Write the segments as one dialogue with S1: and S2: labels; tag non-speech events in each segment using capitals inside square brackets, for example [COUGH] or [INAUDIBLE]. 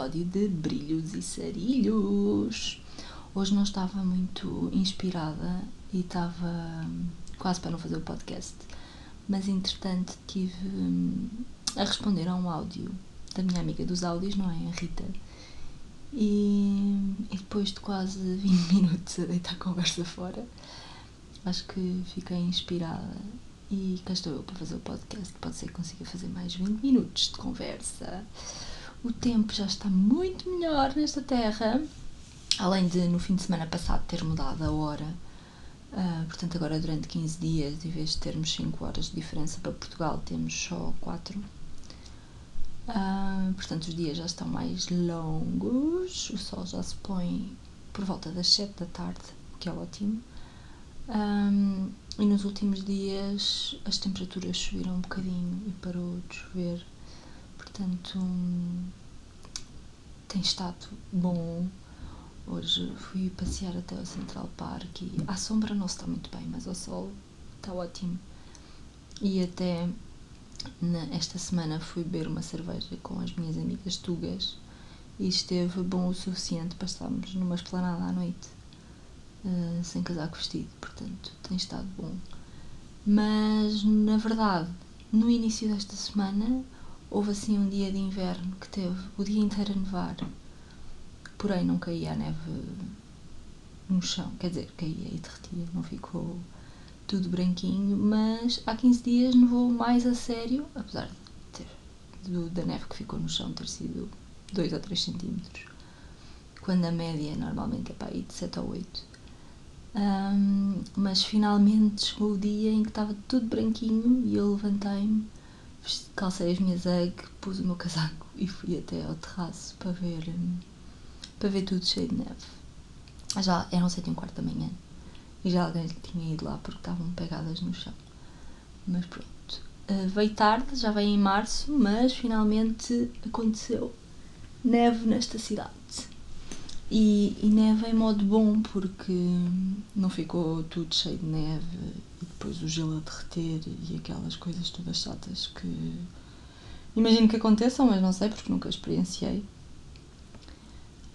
S1: episódio de Brilhos e Sarilhos. Hoje não estava muito inspirada e estava quase para não fazer o podcast, mas entretanto tive hum, a responder a um áudio da minha amiga dos áudios, não é? A Rita. E, e depois de quase [LAUGHS] 20 minutos a deitar a conversa fora, acho que fiquei inspirada e cá estou eu para fazer o podcast. Pode ser que consiga fazer mais 20 minutos de conversa. O tempo já está muito melhor nesta terra. Além de no fim de semana passado ter mudado a hora. Uh, portanto, agora durante 15 dias, em vez de termos 5 horas de diferença para Portugal, temos só 4. Uh, ah, portanto, os dias já estão mais longos. O sol já se põe por volta das 7 da tarde, o que é ótimo. Um, e nos últimos dias as temperaturas subiram um bocadinho e parou de chover. Portanto, tem estado bom. Hoje fui passear até ao Central Park e à sombra não está muito bem, mas ao sol está ótimo. E até na, esta semana fui beber uma cerveja com as minhas amigas tugas e esteve bom o suficiente para estarmos numa esplanada à noite uh, sem casaco vestido, portanto tem estado bom. Mas na verdade, no início desta semana houve assim um dia de inverno que teve o dia inteiro a nevar, porém não caía a neve no chão, quer dizer, caía e derretia, não ficou tudo branquinho, mas há 15 dias nevou mais a sério, apesar de ter do, da neve que ficou no chão ter sido 2 ou 3 centímetros, quando a média normalmente é para aí de 7 ou 8. Um, mas finalmente chegou o dia em que estava tudo branquinho e eu levantei-me, calcei as minhas UGG, pus o meu casaco e fui até ao terraço para ver, para ver tudo cheio de neve. Já eram sete e um quarto da manhã e já alguém tinha ido lá porque estavam pegadas no chão. Mas pronto. Uh, veio tarde, já veio em março, mas finalmente aconteceu neve nesta cidade. E, e neve em modo bom, porque não ficou tudo cheio de neve e depois o gelo a derreter e aquelas coisas todas chatas que imagino que aconteçam, mas não sei porque nunca experienciei.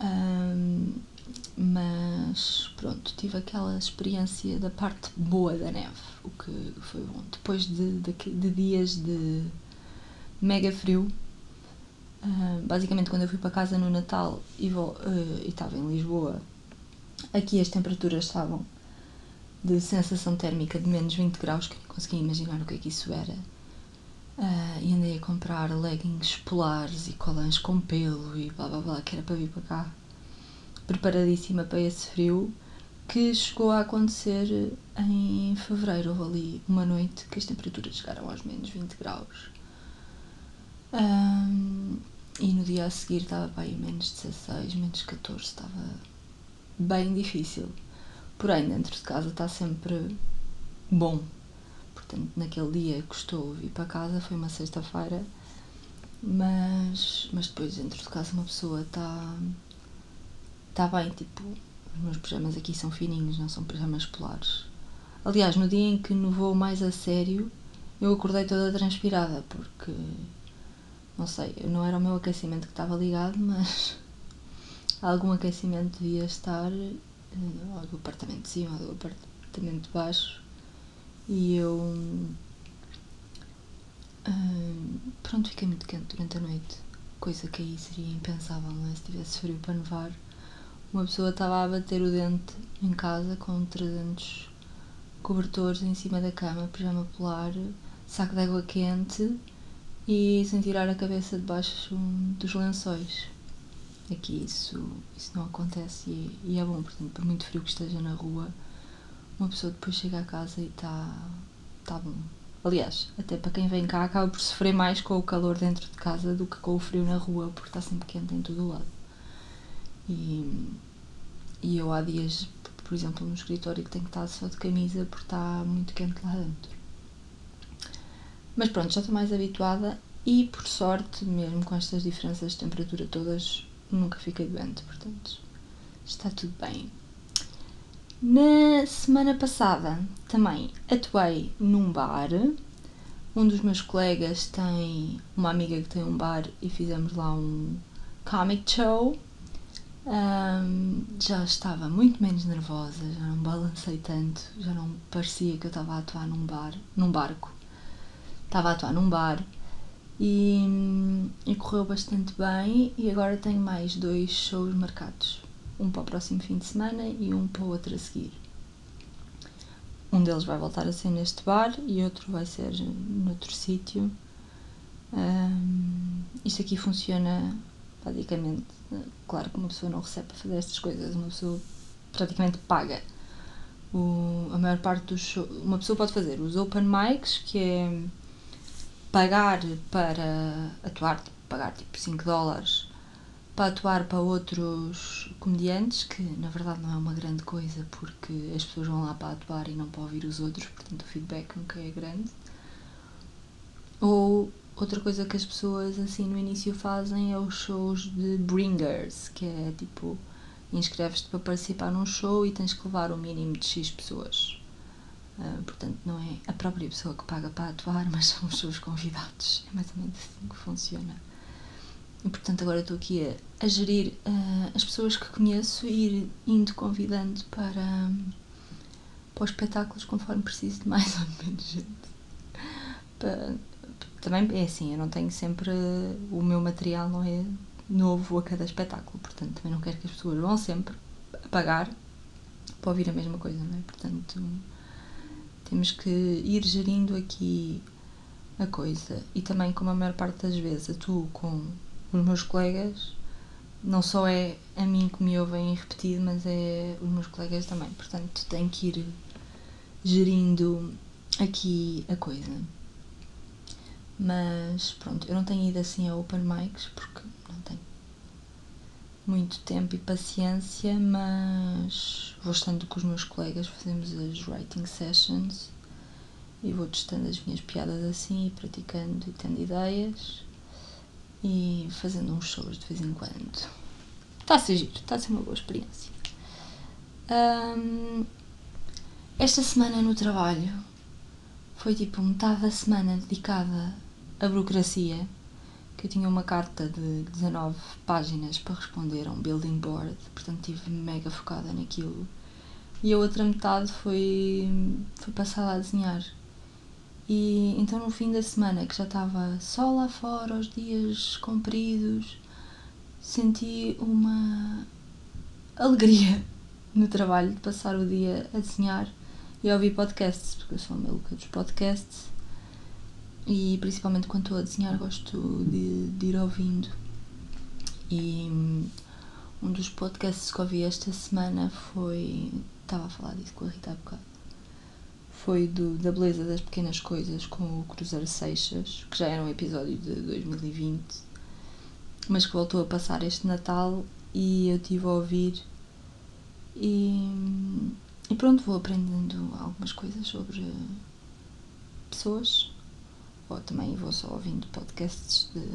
S1: Um, mas pronto, tive aquela experiência da parte boa da neve, o que foi bom. Depois de, de, de dias de mega frio, ah, basicamente, quando eu fui para casa no Natal e, uh, estava em Lisboa, aqui as temperaturas estavam de sensação térmica de menos 20 graus, que não conseguia imaginar o que é que isso era. Uh, e andei a comprar leggings polares e colãs com pelo e blá blá blá, que era para vir para cá, preparadíssima para esse frio, que chegou a acontecer em fevereiro. Houve ali uma noite que as temperaturas chegaram aos menos 20 graus. Um, e no dia a seguir estava para aí menos 16, menos 14, estava bem difícil. Porém, dentro de casa está sempre bom. Portanto, naquele dia custou vir para casa, foi uma sexta-feira, mas, mas depois dentro de casa uma pessoa está está bem, tipo, os meus pijamas aqui são fininhos, não são pijamas polares. Aliás, no dia em que nevou mais a sério, eu acordei toda transpirada, porque não sei, não era o meu aquecimento que estava ligado, mas [LAUGHS] algum aquecimento devia estar eh, ou do apartamento de cima ou do apartamento de baixo. E eu hum, pronto, fiquei muito quente durante a noite. Coisa que aí seria impensável não é? se tivesse frio para nevar. Uma pessoa estava a bater o dente em casa com 300 cobertores em cima da cama, pijama polar, saco de água quente e sem tirar a cabeça debaixo dos lençóis. Aqui isso, isso não acontece e, e, é bom, portanto, por muito frio que esteja na rua, uma pessoa depois chega a casa e está tá bom. Aliás, até para quem vem cá acaba por sofrer mais com o calor dentro de casa do que com o frio na rua, porque está sempre quente em todo o lado. E, e eu há dias, por exemplo, no escritório que tenho que estar só de camisa porque está muito quente lá dentro. Mas pronto, já estou mais habituada e por sorte, mesmo com estas diferenças de temperatura todas, nunca fiquei doente, portanto está tudo bem. Na semana passada também atuei num bar, Um dos meus colegas tem uma amiga que tem um bar e fizemos lá um comic show. Um, já estava muito menos nervosa, já não balancei tanto, já não parecia que eu estava a atuar num bar, num barco. Estava a atuar num bar e, e correu bastante bem e agora tenho mais dois shows marcados. Um para o próximo fim de semana e um para o outro a seguir. Um deles vai voltar a ser neste bar e outro vai ser noutro sítio. Um, isto aqui funciona praticamente. Claro que uma pessoa não recebe para fazer estas coisas, uma pessoa praticamente paga. O, a maior parte dos shows. Uma pessoa pode fazer os open mics, que é pagar para atuar, pagar tipo 5 dólares para atuar para outros comediantes, que na verdade não é uma grande coisa porque as pessoas vão lá para atuar e não para ouvir os outros, portanto o feedback nunca é grande. Ou outra coisa que as pessoas assim no início fazem é os shows de bringers, que é tipo inscreves-te para participar num show e tens que levar o mínimo de X pessoas. Uh, portanto, não é a própria pessoa que paga para atuar, [LAUGHS] mas são os seus convidados. É mais ou menos assim que funciona. E portanto agora estou aqui a, a gerir uh, as pessoas que conheço e ir indo convidando para, para os espetáculos conforme preciso de mais [LAUGHS] ou menos gente. Para, também é assim, eu não tenho sempre. O meu material não é novo a cada espetáculo, portanto também não quero que as pessoas vão sempre a pagar para ouvir a mesma coisa, não é? Portanto temos que ir gerindo aqui a coisa. E também, como a maior parte das vezes atuo com os meus colegas, não só é a mim que me ouvem repetido, mas é os meus colegas também. Portanto, tenho que ir gerindo aqui a coisa. Mas pronto, eu não tenho ido assim a open mics porque não tenho muito tempo e paciência, mas vou estando com os meus colegas, fazemos as writing sessions e vou testando as minhas piadas assim e praticando e tendo ideias e fazendo uns shows de vez em quando. Está a ser giro, está a ser uma boa experiência. Um, esta semana no trabalho foi tipo metade da semana dedicada à burocracia, que eu tinha uma carta de 19 páginas para responder a um building board, portanto estive mega focada naquilo. E a outra metade foi, foi passada a desenhar. E então no fim da semana, que já estava só lá fora, os dias compridos, senti uma alegria [LAUGHS] no trabalho de passar o dia a desenhar e a ouvir podcasts, porque eu sou uma maluca dos podcasts e principalmente quando estou a desenhar gosto de, de ir ouvindo. E um dos podcasts que ouvi esta semana foi. Estava a falar disso com a Rita há bocado foi do, da beleza das pequenas coisas com o Cruzeiro Seixas, que já era um episódio de 2020, mas que voltou a passar este Natal e eu tive a ouvir e, e pronto, vou aprendendo algumas coisas sobre pessoas, ou também vou só ouvindo podcasts de,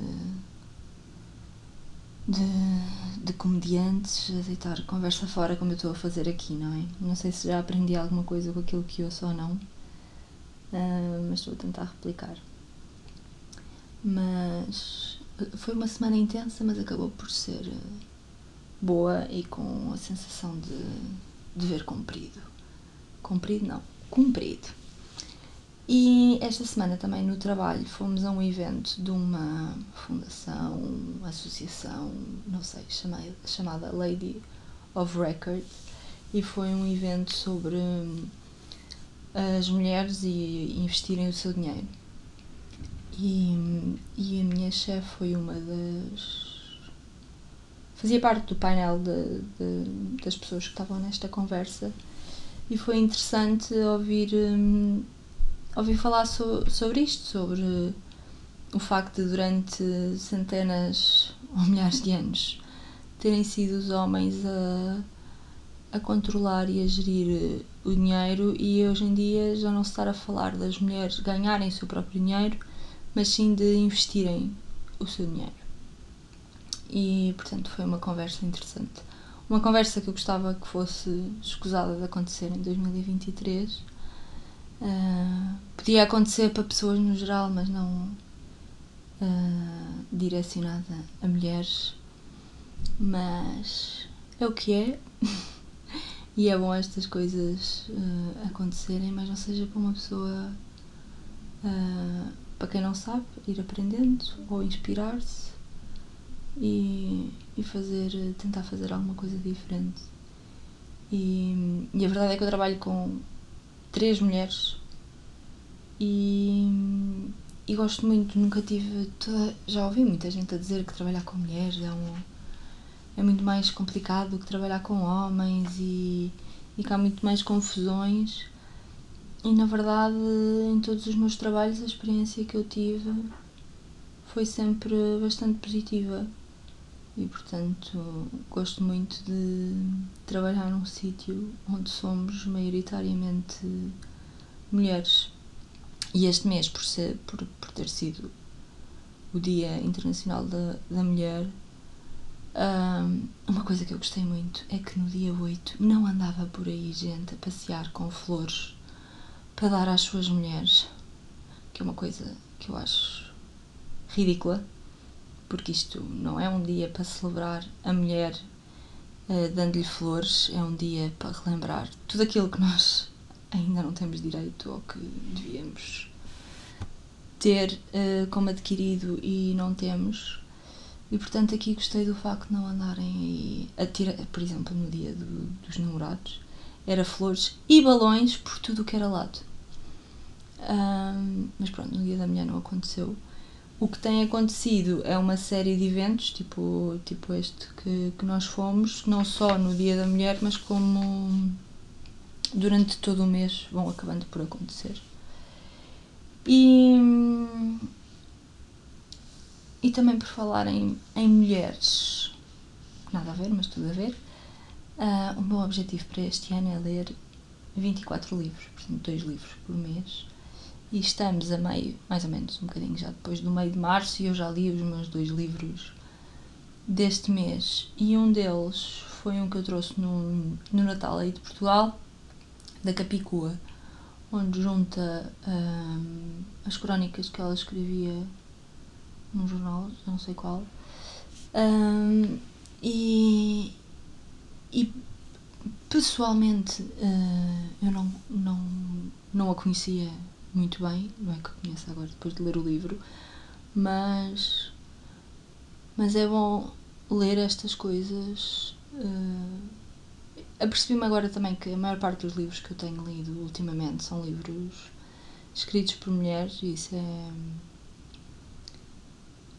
S1: de, de comediantes a deitar conversa fora como eu estou a fazer aqui, não é? Não sei se já aprendi alguma coisa com aquilo que ouço ou não, uh, mas estou a tentar replicar. Mas foi uma semana intensa, mas acabou por ser boa e com a sensação de dever cumprido. Cumprido não, cumprido. E esta semana também no trabalho fomos a um evento de uma fundação, uma associação, não sei, chamada, chamada Lady of Record e foi um evento sobre hum, as mulheres e investirem o seu dinheiro. E, e a minha chefe foi uma das. fazia parte do painel de, de, das pessoas que estavam nesta conversa e foi interessante ouvir. Hum, ouvi falar so, sobre isto, sobre o facto de durante centenas [LAUGHS] ou milhares de anos terem sido os homens a, a controlar e a gerir o dinheiro e hoje em dia já não se estar a falar das mulheres ganharem o seu próprio dinheiro, mas sim de investirem o seu dinheiro. E portanto foi uma conversa interessante. Uma conversa que eu gostava que fosse escusada de acontecer em 2023 Uh, podia acontecer para pessoas no geral, mas não uh, direcionada a mulheres. Mas é o que é. [LAUGHS] e é bom estas coisas uh, acontecerem, mas não seja para uma pessoa, para quem não sabe, ir aprendendo ou inspirar-se e, e fazer, tentar fazer alguma coisa diferente. E, e a verdade é que eu trabalho com três mulheres e, e gosto muito, nunca tive. Toda, já ouvi muita gente a dizer que trabalhar com mulheres é, um, é muito mais complicado do que trabalhar com homens e, e que há muito mais confusões. E na verdade, em todos os meus trabalhos, a experiência que eu tive foi sempre bastante positiva e portanto gosto muito de trabalhar num sítio onde somos maioritariamente mulheres. E este mês, por, ser, por, por ter sido o Dia Internacional da, da Mulher, um, uma coisa que eu gostei muito é que no dia 8 não andava por aí gente a passear com flores para dar às suas mulheres, que é uma coisa que eu acho ridícula porque isto não é um dia para celebrar a mulher uh, dando-lhe flores, é um dia para relembrar tudo aquilo que nós [LAUGHS] ainda não temos direito ou que devíamos ter uh, como adquirido e não temos. E portanto aqui gostei do facto de não andarem a tirar, por exemplo, no dia do, dos namorados, era flores e balões por tudo o que era lado. Um, mas pronto, no dia da mulher não aconteceu. O que tem acontecido é uma série de eventos, tipo, tipo este que, que nós fomos, não só no Dia da Mulher, mas como durante todo o mês vão acabando por acontecer. E, e também por falar em, em mulheres, nada a ver, mas tudo a ver, uh, o meu objetivo para este ano é ler 24 livros, portanto, dois livros por mês e estamos a meio, mais ou menos, um bocadinho já depois do meio de março, e eu já li os meus dois livros deste mês. E um deles foi um que eu trouxe no, no Natal aí de Portugal, da Capicua, onde junta hum, as crónicas que ela escrevia num jornal, não sei qual. Hum, e, e pessoalmente uh, eu não, não, não a conhecia muito bem, não é que eu conheço agora depois de ler o livro, mas, mas é bom ler estas coisas. Uh, Apercebi-me agora também que a maior parte dos livros que eu tenho lido ultimamente são livros escritos por mulheres e isso é.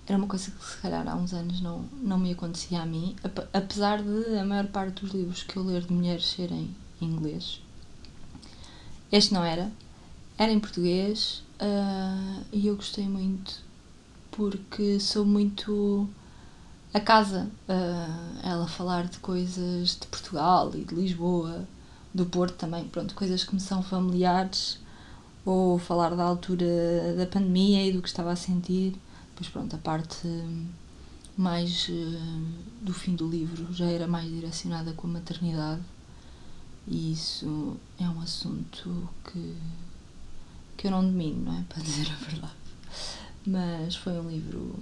S1: Era uma coisa que se calhar há uns anos não, não me acontecia a mim, apesar de a maior parte dos livros que eu ler de mulheres serem em inglês. Este não era, era em português uh, e eu gostei muito porque sou muito a casa uh, ela falar de coisas de Portugal e de Lisboa, do Porto também, pronto, coisas que me são familiares ou falar da altura da pandemia e do que estava a sentir. Pois pronto, a parte mais uh, do fim do livro já era mais direcionada com a maternidade e isso é um assunto que que eu não domino, não é? [LAUGHS] Para dizer a verdade. Mas foi um livro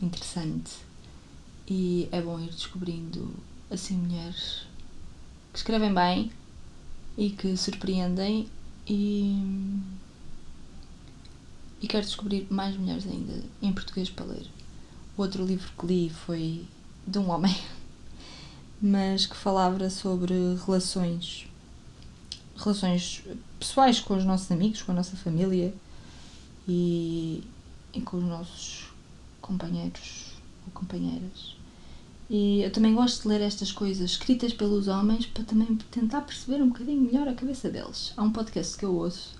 S1: interessante e é bom ir descobrindo assim mulheres que escrevem bem e que surpreendem e, e quero descobrir mais mulheres ainda em português para ler. O outro livro que li foi de um homem, [LAUGHS] mas que falava sobre relações relações pessoais com os nossos amigos, com a nossa família e, e com os nossos companheiros ou companheiras. E eu também gosto de ler estas coisas escritas pelos homens para também tentar perceber um bocadinho melhor a cabeça deles. Há um podcast que eu ouço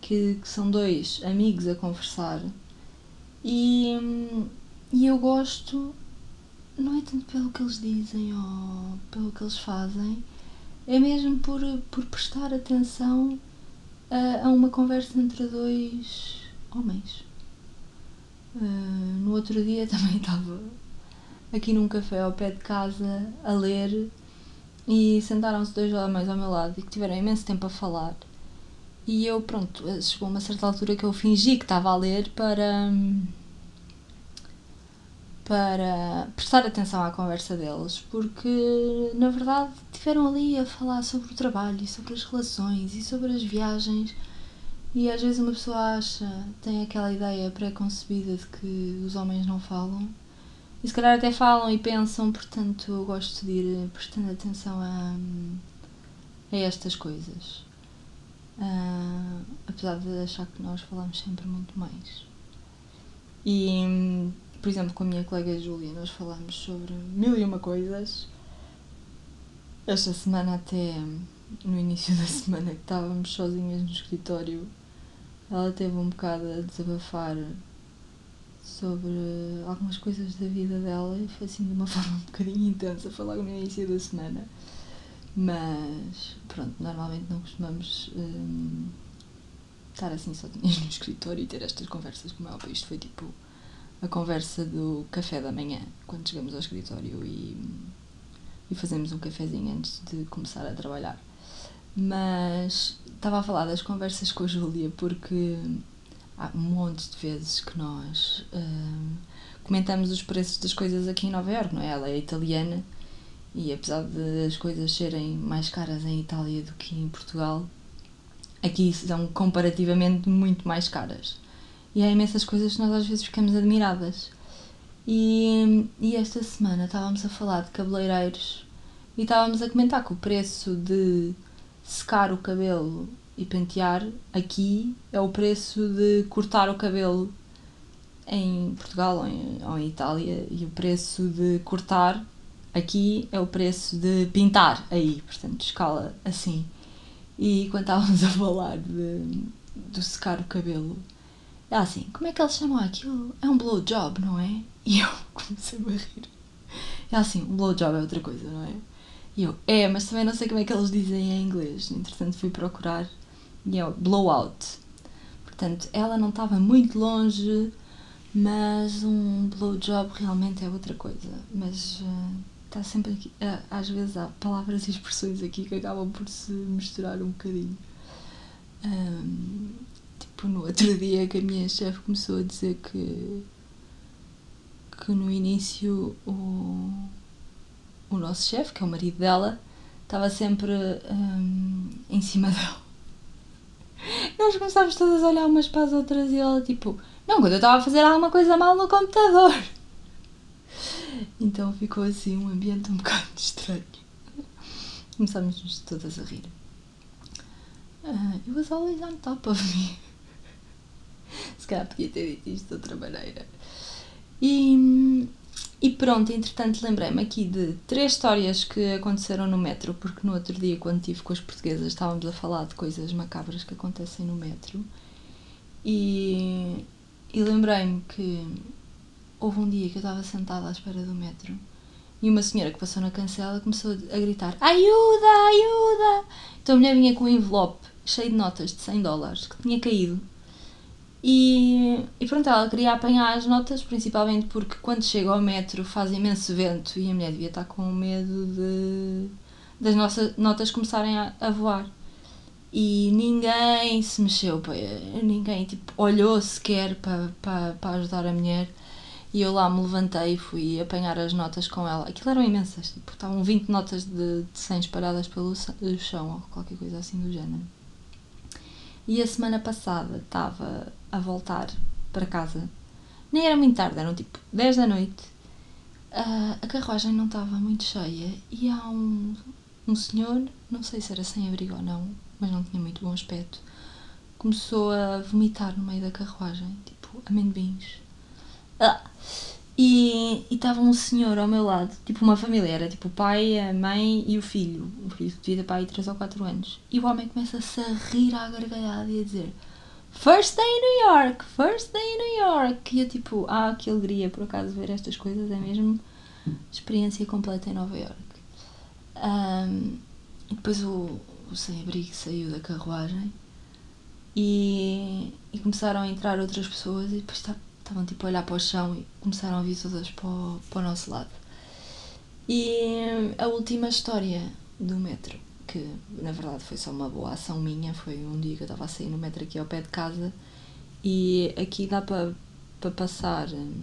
S1: que, que são dois amigos a conversar e, e eu gosto, não é tanto pelo que eles dizem ou pelo que eles fazem, é mesmo por, por prestar atenção a, a uma conversa entre dois homens. Uh, no outro dia [LAUGHS] também estava aqui num café ao pé de casa a ler e sentaram-se dois homens ao meu lado e que tiveram imenso tempo a falar. e eu, pronto, chegou uma certa altura que eu fingi que estava a ler para. Para prestar atenção à conversa deles, porque na verdade estiveram ali a falar sobre o trabalho e sobre as relações e sobre as viagens. E às vezes uma pessoa acha, tem aquela ideia pré-concebida de que os homens não falam. E se calhar até falam e pensam, portanto eu gosto de ir prestando atenção a, a estas coisas. Uh, apesar de achar que nós falamos sempre muito mais. E, por exemplo, com a minha colega Júlia, nós falamos sobre mil e uma coisas. Esta semana, até no início da [LAUGHS] semana, que estávamos sozinhas no escritório, ela teve um bocado a desabafar sobre algumas coisas da vida dela e foi assim de uma [LAUGHS] forma um bocadinho intensa, foi logo no início da semana. Mas pronto, normalmente não costumamos hum, estar assim sozinhas no escritório e ter estas conversas como é óbvio. Isto foi tipo a conversa do café da manhã, quando chegamos ao escritório e, e fazemos um cafezinho antes de começar a trabalhar. Mas estava a falar das conversas com a Júlia porque há um monte de vezes que nós hum, comentamos os preços das coisas aqui em Nova Iorque, não é? Ela é italiana e apesar de as coisas serem mais caras em Itália do que em Portugal, aqui são comparativamente muito mais caras. E há imensas coisas que nós às vezes ficamos admiradas. E, e esta semana estávamos a falar de cabeleireiros e estávamos a comentar que o preço de secar o cabelo e pentear aqui é o preço de cortar o cabelo em Portugal ou em, ou em Itália e o preço de cortar aqui é o preço de pintar aí, portanto, escala assim. E quando estávamos a falar de, de secar o cabelo, é assim, como é que eles chamam aquilo? É um blowjob, não é? [LAUGHS] E eu comecei a rir. É assim, um blowjob é outra coisa, não é? E eu, é, mas também não sei como é que eles dizem em inglês. Entretanto, fui procurar e é blowout. Portanto, ela não estava muito longe, mas um blowjob realmente é outra coisa. Mas uh, está sempre aqui. Uh, às vezes há palavras e expressões aqui que acabam por se misturar um bocadinho. Um, tipo, no outro dia que a minha chefe começou a dizer que, que no início o, o nosso chefe, que é o marido dela, estava sempre um, em cima dela. Nós começámos todas a olhar umas para as outras e ela tipo, não, quando eu estava a fazer alguma coisa mal no computador. Então ficou assim um ambiente um bocado [LAUGHS] estranho. Começámos todas a rir. Uh, it was always on top of me. Se calhar podia ter dito isto de outra maneira. E, e pronto, entretanto lembrei-me aqui de três histórias que aconteceram no metro, porque no outro dia, quando estive com as portuguesas, estávamos a falar de coisas macabras que acontecem no metro. E, e lembrei-me que houve um dia que eu estava sentada à espera do metro e uma senhora que passou na cancela começou a gritar: Ajuda, ajuda! Então a mulher vinha com um envelope cheio de notas de 100 dólares que tinha caído. E, e pronto, ela queria apanhar as notas, principalmente porque quando chega ao metro faz imenso vento e a mulher devia estar com medo de das nossas notas começarem a, a voar. E ninguém se mexeu, ninguém tipo, olhou sequer para, para, para ajudar a mulher. E eu lá me levantei e fui apanhar as notas com ela. Aquilo eram imensas, tipo, estavam 20 notas de, de 100 espalhadas pelo chão ou qualquer coisa assim do género. E a semana passada estava a voltar para casa. Nem era muito tarde, eram tipo 10 da noite. Uh, a carruagem não estava muito cheia e há um, um senhor, não sei se era sem abrigo ou não, mas não tinha muito bom aspecto, começou a vomitar no meio da carruagem, tipo amendoins. Ah. E estava um senhor ao meu lado, tipo uma família, era tipo o pai, a mãe e o filho. O filho devia ter pai 3 ou 4 anos. E o homem começa-se a rir à gargalhada e a dizer First day in New York, first day in New York. E eu tipo, ah, que alegria por acaso ver estas coisas, é mesmo experiência completa em Nova York. Um, depois o, o sem-abrigo saiu da carruagem e, e começaram a entrar outras pessoas e depois estavam tipo a olhar para o chão e começaram a vir todas para o, para o nosso lado. E a última história do metro, que na verdade foi só uma boa ação minha. Foi um dia que eu estava a sair no metro aqui ao pé de casa e aqui dá para pa passar hum,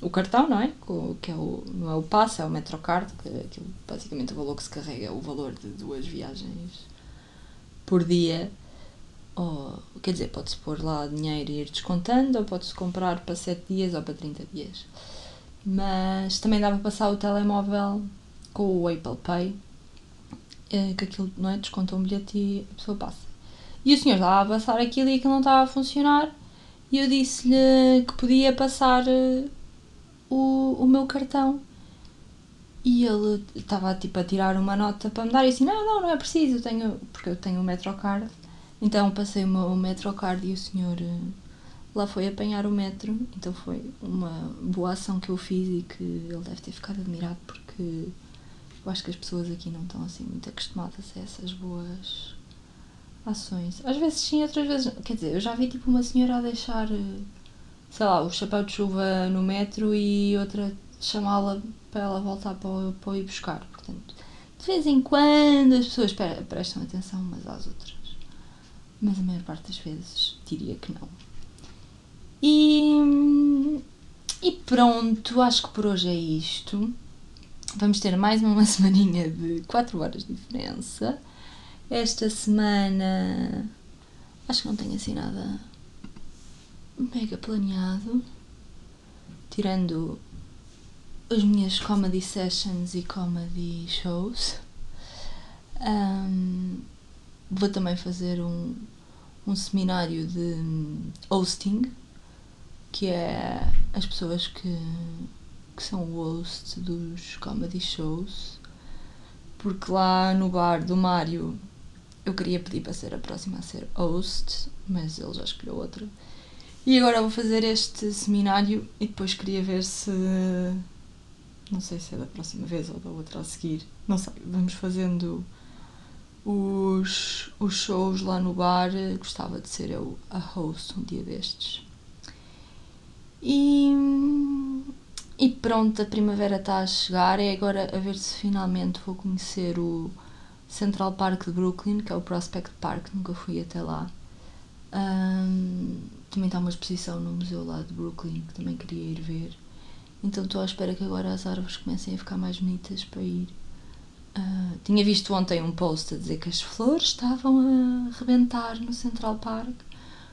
S1: o cartão, não é? Que é o, não é o passe, é o Metrocard, que é aquilo, basicamente o valor que se carrega é o valor de duas viagens por dia. Ou, quer dizer, pode-se pôr lá dinheiro e ir descontando, ou pode-se comprar para 7 dias ou para 30 dias. Mas também dá para passar o telemóvel com o Apple Pay, que aquilo não é? Desconta um bilhete e a pessoa passa. E o senhor estava a passar aquilo e aquilo não estava a funcionar. E eu disse-lhe que podia passar eh, o, o meu cartão. E ele estava tipo a tirar uma nota para me dar e assim, não, não, não é preciso, eu tenho, porque eu tenho o Metrocard. Então passei o meu Metrocard e o senhor eh, lá foi apanhar o metro, então foi uma boa ação que eu fiz e que ele deve ter ficado admirado porque eu acho que as pessoas aqui não estão assim muito acostumadas a essas boas ações. Às vezes sim, outras vezes Quer dizer, eu já vi tipo uma senhora a deixar, eh, sei lá, o chapéu de chuva no metro e outra chamá-la para ela voltar para, para ir buscar. Portanto, de vez em quando as pessoas prestam atenção umas às outras. Mas a maior parte das vezes diria que não. E, e pronto, acho que por hoje é isto. Vamos ter mais uma [LAUGHS] semaninha de 4 horas de diferença. Esta semana acho que não tenho assim nada mega planeado. Tirando as minhas comedy sessions e comedy shows. Um, vou também fazer um, um seminário de hosting, que é as pessoas que, que são o host dos comedy shows. Porque lá no bar do Mário eu queria pedir para ser a próxima a ser host, mas ele já escolheu outra. E agora vou fazer este seminário e depois queria ver se. Não sei se é da próxima vez ou da outra a seguir. Não sei. Vamos fazendo os, os shows lá no bar. Gostava de ser eu a host um dia destes. E, e pronto, a primavera está a chegar. É agora a ver se finalmente vou conhecer o Central Park de Brooklyn, que é o Prospect Park. Nunca fui até lá. Um, também está uma exposição no museu lá de Brooklyn que também queria ir ver. Então estou à espera que agora as árvores comecem a ficar mais bonitas para ir. Uh, tinha visto ontem um post a dizer que as flores estavam a rebentar no Central Park.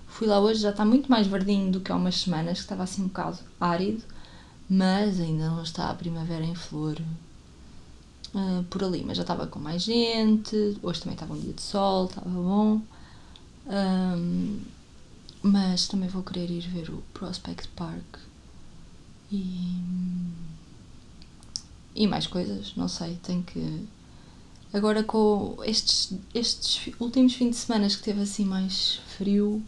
S1: Fui lá hoje, já está muito mais verdinho do que há umas semanas, que estava assim um bocado árido, mas ainda não está a primavera em flor uh, por ali. Mas já estava com mais gente, hoje também estava um dia de sol, estava bom. Um, mas também vou querer ir ver o Prospect Park e, e mais coisas, não sei, tenho que. Agora com estes, estes últimos fins de semana que teve assim mais frio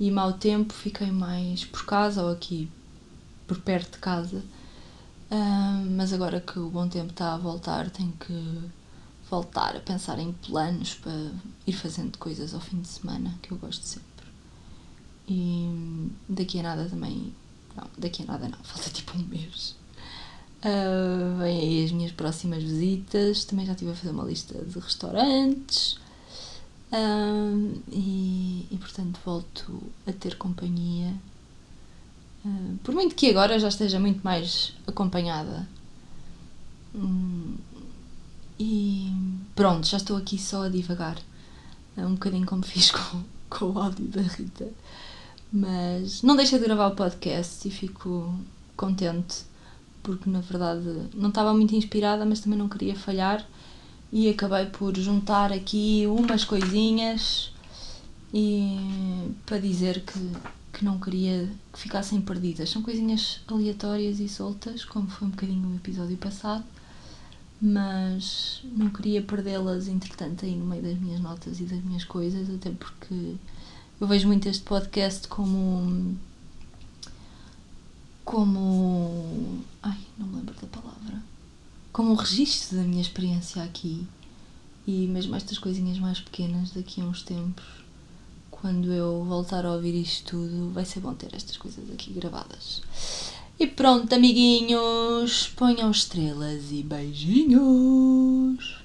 S1: e mau tempo, fiquei mais por casa ou aqui por perto de casa. Uh, mas agora que o bom tempo está a voltar, tenho que voltar a pensar em planos para ir fazendo coisas ao fim de semana, que eu gosto sempre. E daqui a nada também. Não, daqui a nada não, [LAUGHS] falta tipo um mês. Uh, vêm aí as minhas próximas visitas. Também já estive a fazer uma lista de restaurantes. Uh, e, e portanto volto a ter companhia. Uh, por muito que agora já esteja muito mais acompanhada. Um, e pronto, já estou aqui só a divagar. Um bocadinho como fiz [LAUGHS] com, com o áudio da Rita. Mas não deixei de gravar o podcast e fico contente porque na verdade não estava muito inspirada, mas também não queria falhar e acabei por juntar aqui umas coisinhas e para dizer que, que não queria que ficassem perdidas. São coisinhas aleatórias e soltas, como foi um bocadinho no episódio passado, mas não queria perdê-las entretanto aí no meio das minhas notas e das minhas coisas, até porque eu vejo muito este podcast como. como. ai, não me lembro da palavra. como um registro da minha experiência aqui. E mesmo estas coisinhas mais pequenas, daqui a uns tempos, quando eu voltar a ouvir isto tudo, vai ser bom ter estas coisas aqui gravadas. E pronto, amiguinhos, ponham estrelas e beijinhos!